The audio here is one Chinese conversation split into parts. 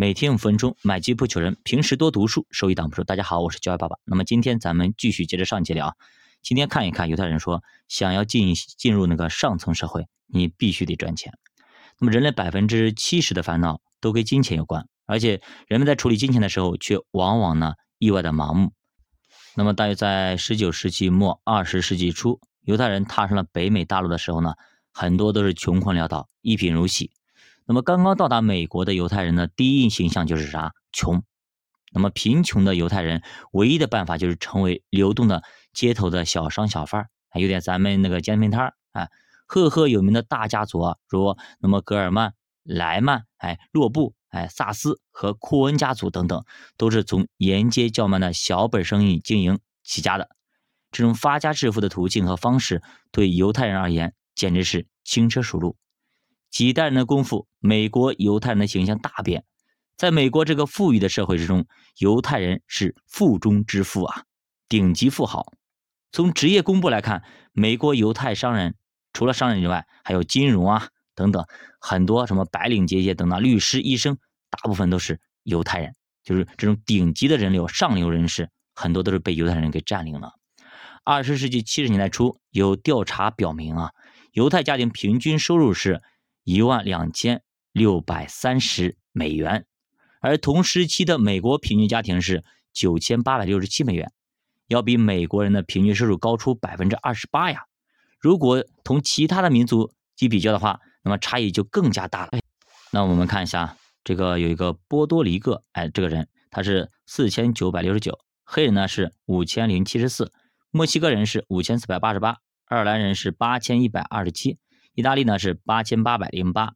每天五分钟，买基不求人。平时多读书，收益挡不住。大家好，我是教育爸爸。那么今天咱们继续接着上节聊。今天看一看犹太人说，想要进进入那个上层社会，你必须得赚钱。那么人类百分之七十的烦恼都跟金钱有关，而且人们在处理金钱的时候，却往往呢意外的盲目。那么大约在十九世纪末二十世纪初，犹太人踏上了北美大陆的时候呢，很多都是穷困潦倒，一贫如洗。那么刚刚到达美国的犹太人的第一印象就是啥？穷。那么贫穷的犹太人唯一的办法就是成为流动的街头的小商小贩儿，有点咱们那个煎饼摊儿啊。赫赫有名的大家族啊，如那么格尔曼、莱曼、哎洛布、哎萨斯和库恩家族等等，都是从沿街叫卖的小本生意经营起家的。这种发家致富的途径和方式，对犹太人而言简直是轻车熟路。几代人的功夫，美国犹太人的形象大变。在美国这个富裕的社会之中，犹太人是富中之富啊，顶级富豪。从职业公布来看，美国犹太商人除了商人之外，还有金融啊等等很多什么白领阶级等等，律师、医生，大部分都是犹太人。就是这种顶级的人流、上流人士，很多都是被犹太人给占领了。二十世纪七十年代初，有调查表明啊，犹太家庭平均收入是。一万两千六百三十美元，而同时期的美国平均家庭是九千八百六十七美元，要比美国人的平均收入高出百分之二十八呀。如果同其他的民族去比较的话，那么差异就更加大了。那我们看一下，这个有一个波多黎各，哎，这个人他是四千九百六十九，黑人呢是五千零七十四，墨西哥人是五千四百八十八，爱尔兰人是八千一百二十七。意大利呢是八千八百零八，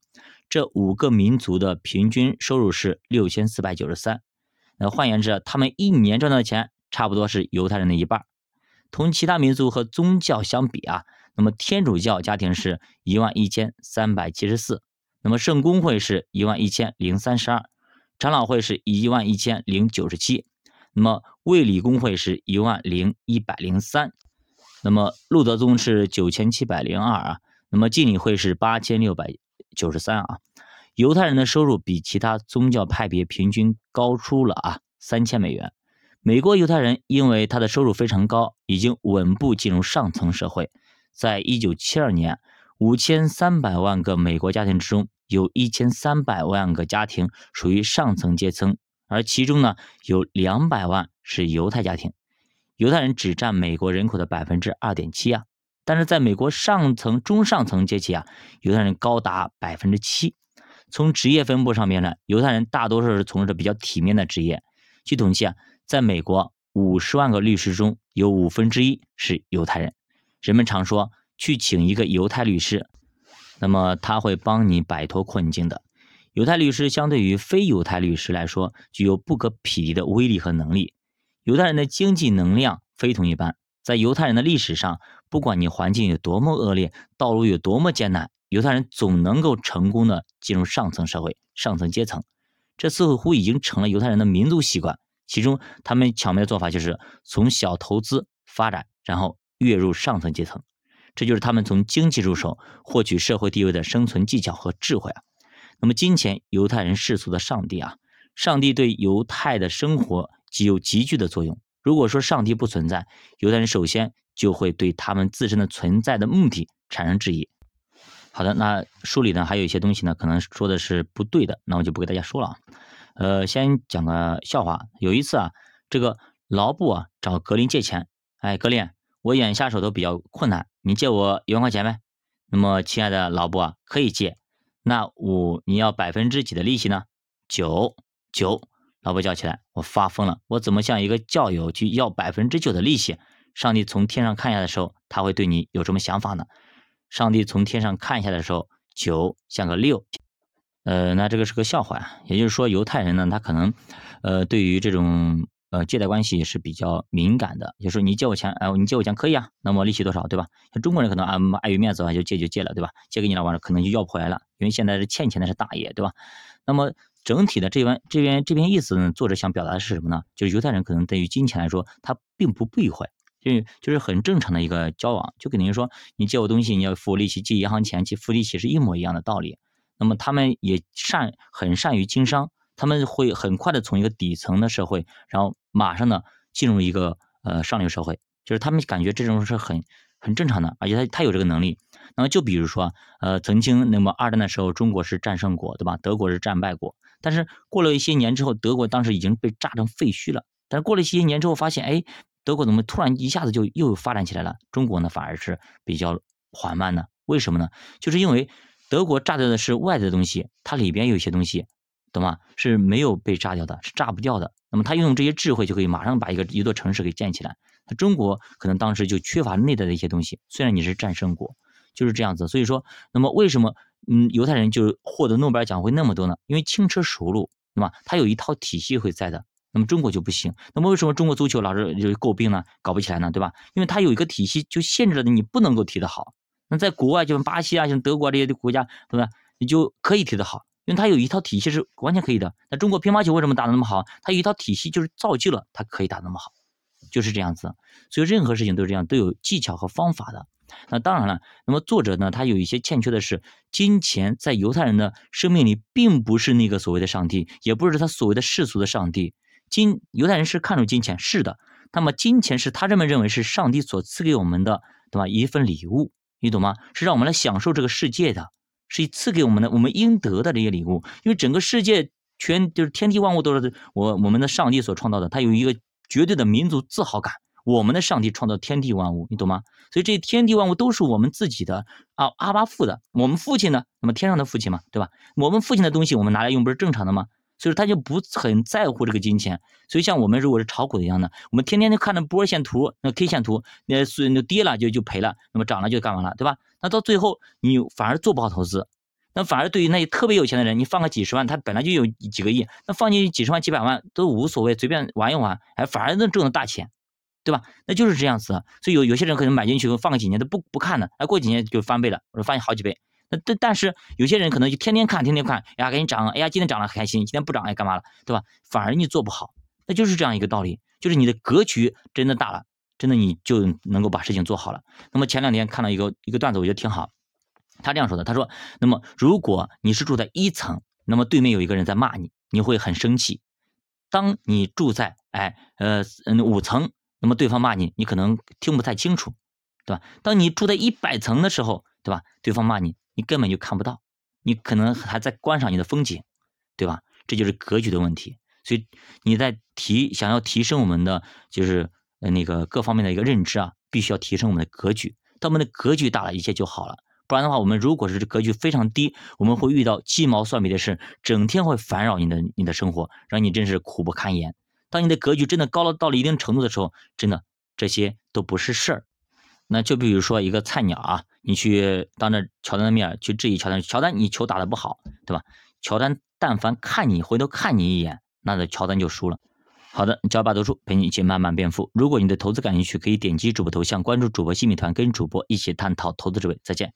这五个民族的平均收入是六千四百九十三。那换言之，他们一年赚到的钱差不多是犹太人的一半。同其他民族和宗教相比啊，那么天主教家庭是一万一千三百七十四，那么圣公会是一万一千零三十二，长老会是一万一千零九十七，那么卫理公会是一万零一百零三，那么路德宗是九千七百零二啊。那么敬礼会是八千六百九十三啊，犹太人的收入比其他宗教派别平均高出了啊三千美元。美国犹太人因为他的收入非常高，已经稳步进入上层社会。在一九七二年，五千三百万个美国家庭之中，有一千三百万个家庭属于上层阶层，而其中呢，有两百万是犹太家庭。犹太人只占美国人口的百分之二点七啊。但是在美国上层、中上层阶级啊，犹太人高达百分之七。从职业分布上面呢，犹太人大多数是从事比较体面的职业。据统计啊，在美国五十万个律师中有五分之一是犹太人。人们常说去请一个犹太律师，那么他会帮你摆脱困境的。犹太律师相对于非犹太律师来说，具有不可匹敌的威力和能力。犹太人的经济能量非同一般。在犹太人的历史上，不管你环境有多么恶劣，道路有多么艰难，犹太人总能够成功的进入上层社会、上层阶层。这似乎已经成了犹太人的民族习惯。其中，他们巧妙的做法就是从小投资发展，然后跃入上层阶层。这就是他们从经济入手获取社会地位的生存技巧和智慧啊。那么，金钱，犹太人世俗的上帝啊，上帝对犹太的生活极有极具的作用。如果说上帝不存在，犹太人首先就会对他们自身的存在的目的产生质疑。好的，那书里呢还有一些东西呢，可能说的是不对的，那我就不给大家说了啊。呃，先讲个笑话。有一次啊，这个劳布啊找格林借钱，哎，格林，我眼下手头比较困难，你借我一万块钱呗？那么，亲爱的劳布啊，可以借。那我你要百分之几的利息呢？九九。老婆叫起来，我发疯了！我怎么向一个教友去要百分之九的利息？上帝从天上看下的时候，他会对你有什么想法呢？上帝从天上看下的时候，九像个六，呃，那这个是个笑话呀。也就是说，犹太人呢，他可能，呃，对于这种呃借贷关系是比较敏感的。就是，你借我钱，哎，你借我钱可以啊，那么利息多少，对吧？像中国人可能啊碍于面子啊，就借就借了，对吧？借给你了完了，可能就要不回来了，因为现在是欠钱的是大爷，对吧？那么。整体的这边这边这篇意思呢，作者想表达的是什么呢？就是犹太人可能对于金钱来说，他并不避讳，就就是很正常的一个交往，就等于说你借我东西，你要付利息，借银行钱去付利息是一模一样的道理。那么他们也善很善于经商，他们会很快的从一个底层的社会，然后马上呢进入一个呃上流社会，就是他们感觉这种是很很正常的，而且他他有这个能力。那么就比如说，呃，曾经那么二战的时候，中国是战胜国，对吧？德国是战败国。但是过了一些年之后，德国当时已经被炸成废墟了。但是过了一些年之后，发现，哎，德国怎么突然一下子就又发展起来了？中国呢，反而是比较缓慢的。为什么呢？就是因为德国炸掉的是外在的东西，它里边有一些东西，懂吗？是没有被炸掉的，是炸不掉的。那么他运用这些智慧，就可以马上把一个一座城市给建起来。那中国可能当时就缺乏内在的一些东西。虽然你是战胜国。就是这样子，所以说，那么为什么，嗯，犹太人就获得诺贝尔奖会那么多呢？因为轻车熟路，对吧？他有一套体系会在的。那么中国就不行。那么为什么中国足球老是就诟病呢？搞不起来呢，对吧？因为它有一个体系，就限制了你不能够踢得好。那在国外，就像巴西啊，像德国这些国家，对吧？你就可以踢得好，因为他有一套体系是完全可以的。那中国乒乓球为什么打得那么好？他有一套体系，就是造就了他可以打那么好，就是这样子。所以任何事情都是这样，都有技巧和方法的。那当然了，那么作者呢，他有一些欠缺的是，金钱在犹太人的生命里并不是那个所谓的上帝，也不是他所谓的世俗的上帝。金犹太人是看重金钱，是的。那么金钱是他这么认为是上帝所赐给我们的，对吧？一份礼物，你懂吗？是让我们来享受这个世界的，是赐给我们的，我们应得的这些礼物。因为整个世界全就是天地万物都是我我们的上帝所创造的，他有一个绝对的民族自豪感。我们的上帝创造天地万物，你懂吗？所以这天地万物都是我们自己的啊，阿巴父的。我们父亲呢？那么天上的父亲嘛，对吧？我们父亲的东西我们拿来用不是正常的吗？所以他就不很在乎这个金钱。所以像我们如果是炒股一样的，我们天天就看着波线图、那 K 线图，那是那跌了就就赔了，那么涨了就干完了，对吧？那到最后你反而做不好投资，那反而对于那些特别有钱的人，你放个几十万，他本来就有几个亿，那放进去几十万、几百万都无所谓，随便玩一玩，哎，反而能挣到大钱。对吧？那就是这样子，所以有有些人可能买进去放个几年都不不看的，哎，过几年就翻倍了，或者翻好几倍。那但但是有些人可能就天天看，天天看，呀，赶紧涨，哎呀，今天涨了开心，今天不涨哎干嘛了，对吧？反而你做不好，那就是这样一个道理，就是你的格局真的大了，真的你就能够把事情做好了。那么前两天看到一个一个段子，我觉得挺好，他这样说的，他说，那么如果你是住在一层，那么对面有一个人在骂你，你会很生气；当你住在哎呃嗯五层。那么对方骂你，你可能听不太清楚，对吧？当你住在一百层的时候，对吧？对方骂你，你根本就看不到，你可能还在观赏你的风景，对吧？这就是格局的问题。所以你在提想要提升我们的就是那个各方面的一个认知啊，必须要提升我们的格局。当我们的格局大了，一切就好了。不然的话，我们如果是格局非常低，我们会遇到鸡毛蒜皮的事，整天会烦扰你的你的生活，让你真是苦不堪言。当你的格局真的高了到了一定程度的时候，真的这些都不是事儿。那就比如说一个菜鸟啊，你去当着乔丹的面去质疑乔丹，乔丹你球打的不好，对吧？乔丹但凡看你回头看你一眼，那的乔丹就输了。好的，教爸读书陪你一起慢慢变富。如果你对投资感兴趣，可以点击主播头像关注主播新米团，跟主播一起探讨投资智慧。再见。